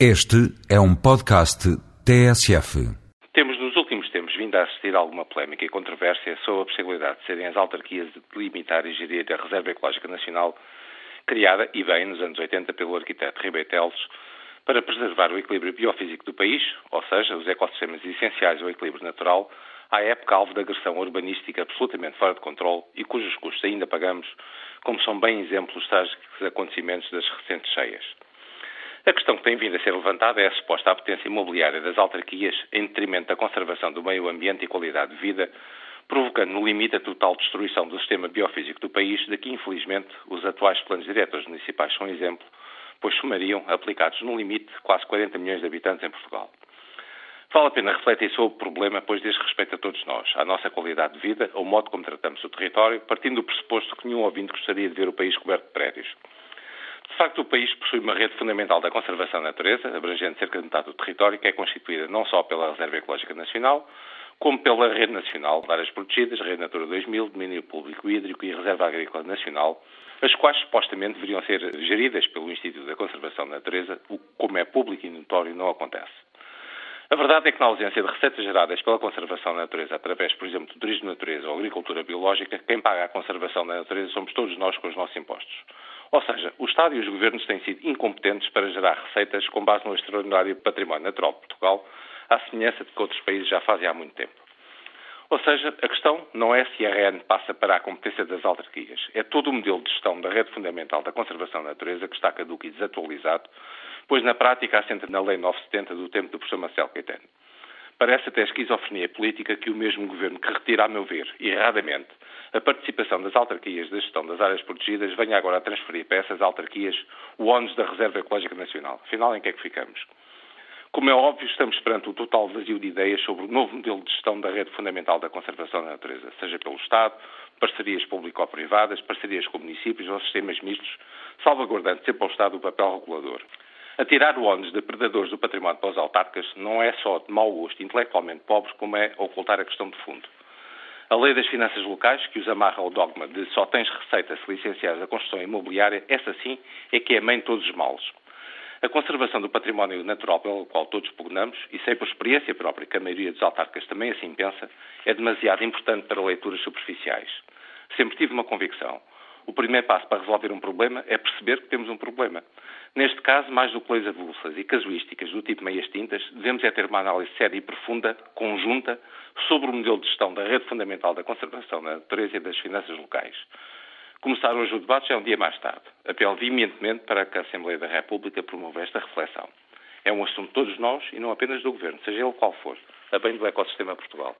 Este é um podcast TSF. Temos nos últimos tempos vindo a assistir a alguma polémica e controvérsia sobre a possibilidade de serem as autarquias de delimitar e gerir a Reserva Ecológica Nacional, criada e bem nos anos 80 pelo arquiteto Ribeiro Teles, para preservar o equilíbrio biofísico do país, ou seja, os ecossistemas essenciais ao equilíbrio natural, à época alvo de agressão urbanística absolutamente fora de controle e cujos custos ainda pagamos, como são bem exemplos os trágicos acontecimentos das recentes cheias. A questão que tem vindo a ser levantada é a suposta apetência imobiliária das autarquias em detrimento da conservação do meio ambiente e qualidade de vida, provocando no limite a total destruição do sistema biofísico do país, de que infelizmente os atuais planos diretores municipais são exemplo, pois somariam, aplicados no limite, quase 40 milhões de habitantes em Portugal. Vale a pena refletir sobre o problema, pois diz respeito a todos nós, à nossa qualidade de vida, ao modo como tratamos o território, partindo do pressuposto que nenhum ouvinte gostaria de ver o país coberto de prédios. De facto, o país possui uma rede fundamental da conservação da natureza, abrangendo cerca de metade do território, que é constituída não só pela Reserva Ecológica Nacional, como pela Rede Nacional de Áreas Protegidas, Rede Natura 2000, Domínio Público Hídrico e Reserva Agrícola Nacional, as quais supostamente deveriam ser geridas pelo Instituto da Conservação da Natureza, o que, como é público e notório, não acontece. A verdade é que, na ausência de receitas geradas pela conservação da natureza, através, por exemplo, do turismo de natureza ou agricultura biológica, quem paga a conservação da natureza somos todos nós com os nossos impostos. Ou seja, o Estado e os governos têm sido incompetentes para gerar receitas com base no extraordinário património natural de Portugal, à semelhança de que outros países já fazem há muito tempo. Ou seja, a questão não é se a RN passa para a competência das autarquias. É todo o modelo de gestão da rede fundamental da conservação da natureza que está caduco e desatualizado, pois na prática assenta na Lei 970 do tempo do professor Marcelo Caetano. Parece até esquizofrenia política que o mesmo governo que retira, a meu ver, erradamente, a participação das autarquias da gestão das áreas protegidas venha agora a transferir para essas autarquias o ónus da Reserva Ecológica Nacional. Afinal, em que é que ficamos? Como é óbvio, estamos perante o total vazio de ideias sobre o novo modelo de gestão da rede fundamental da conservação da natureza, seja pelo Estado, parcerias público-privadas, parcerias com municípios ou sistemas mistos, salvaguardando sempre ao Estado o papel regulador. Atirar o ónus de predadores do património para os autarcas não é só de mau gosto intelectualmente pobres, como é ocultar a questão de fundo. A lei das finanças locais, que os amarra ao dogma de só tens receita se licenciares a construção imobiliária, essa sim é que é a mãe de todos os males. A conservação do património natural pelo qual todos pugnamos, e sei por experiência própria que a maioria dos autarcas também assim pensa, é demasiado importante para leituras superficiais. Sempre tive uma convicção. O primeiro passo para resolver um problema é perceber que temos um problema. Neste caso, mais do que leis avulsas e casuísticas do tipo meias tintas, devemos é ter uma análise séria e profunda, conjunta, sobre o modelo de gestão da rede fundamental da conservação da natureza e das finanças locais. Começar hoje o debate já é um dia mais tarde. Apelo veementemente para que a Assembleia da República promova esta reflexão. É um assunto de todos nós e não apenas do Governo, seja ele qual for, a bem do ecossistema Portugal.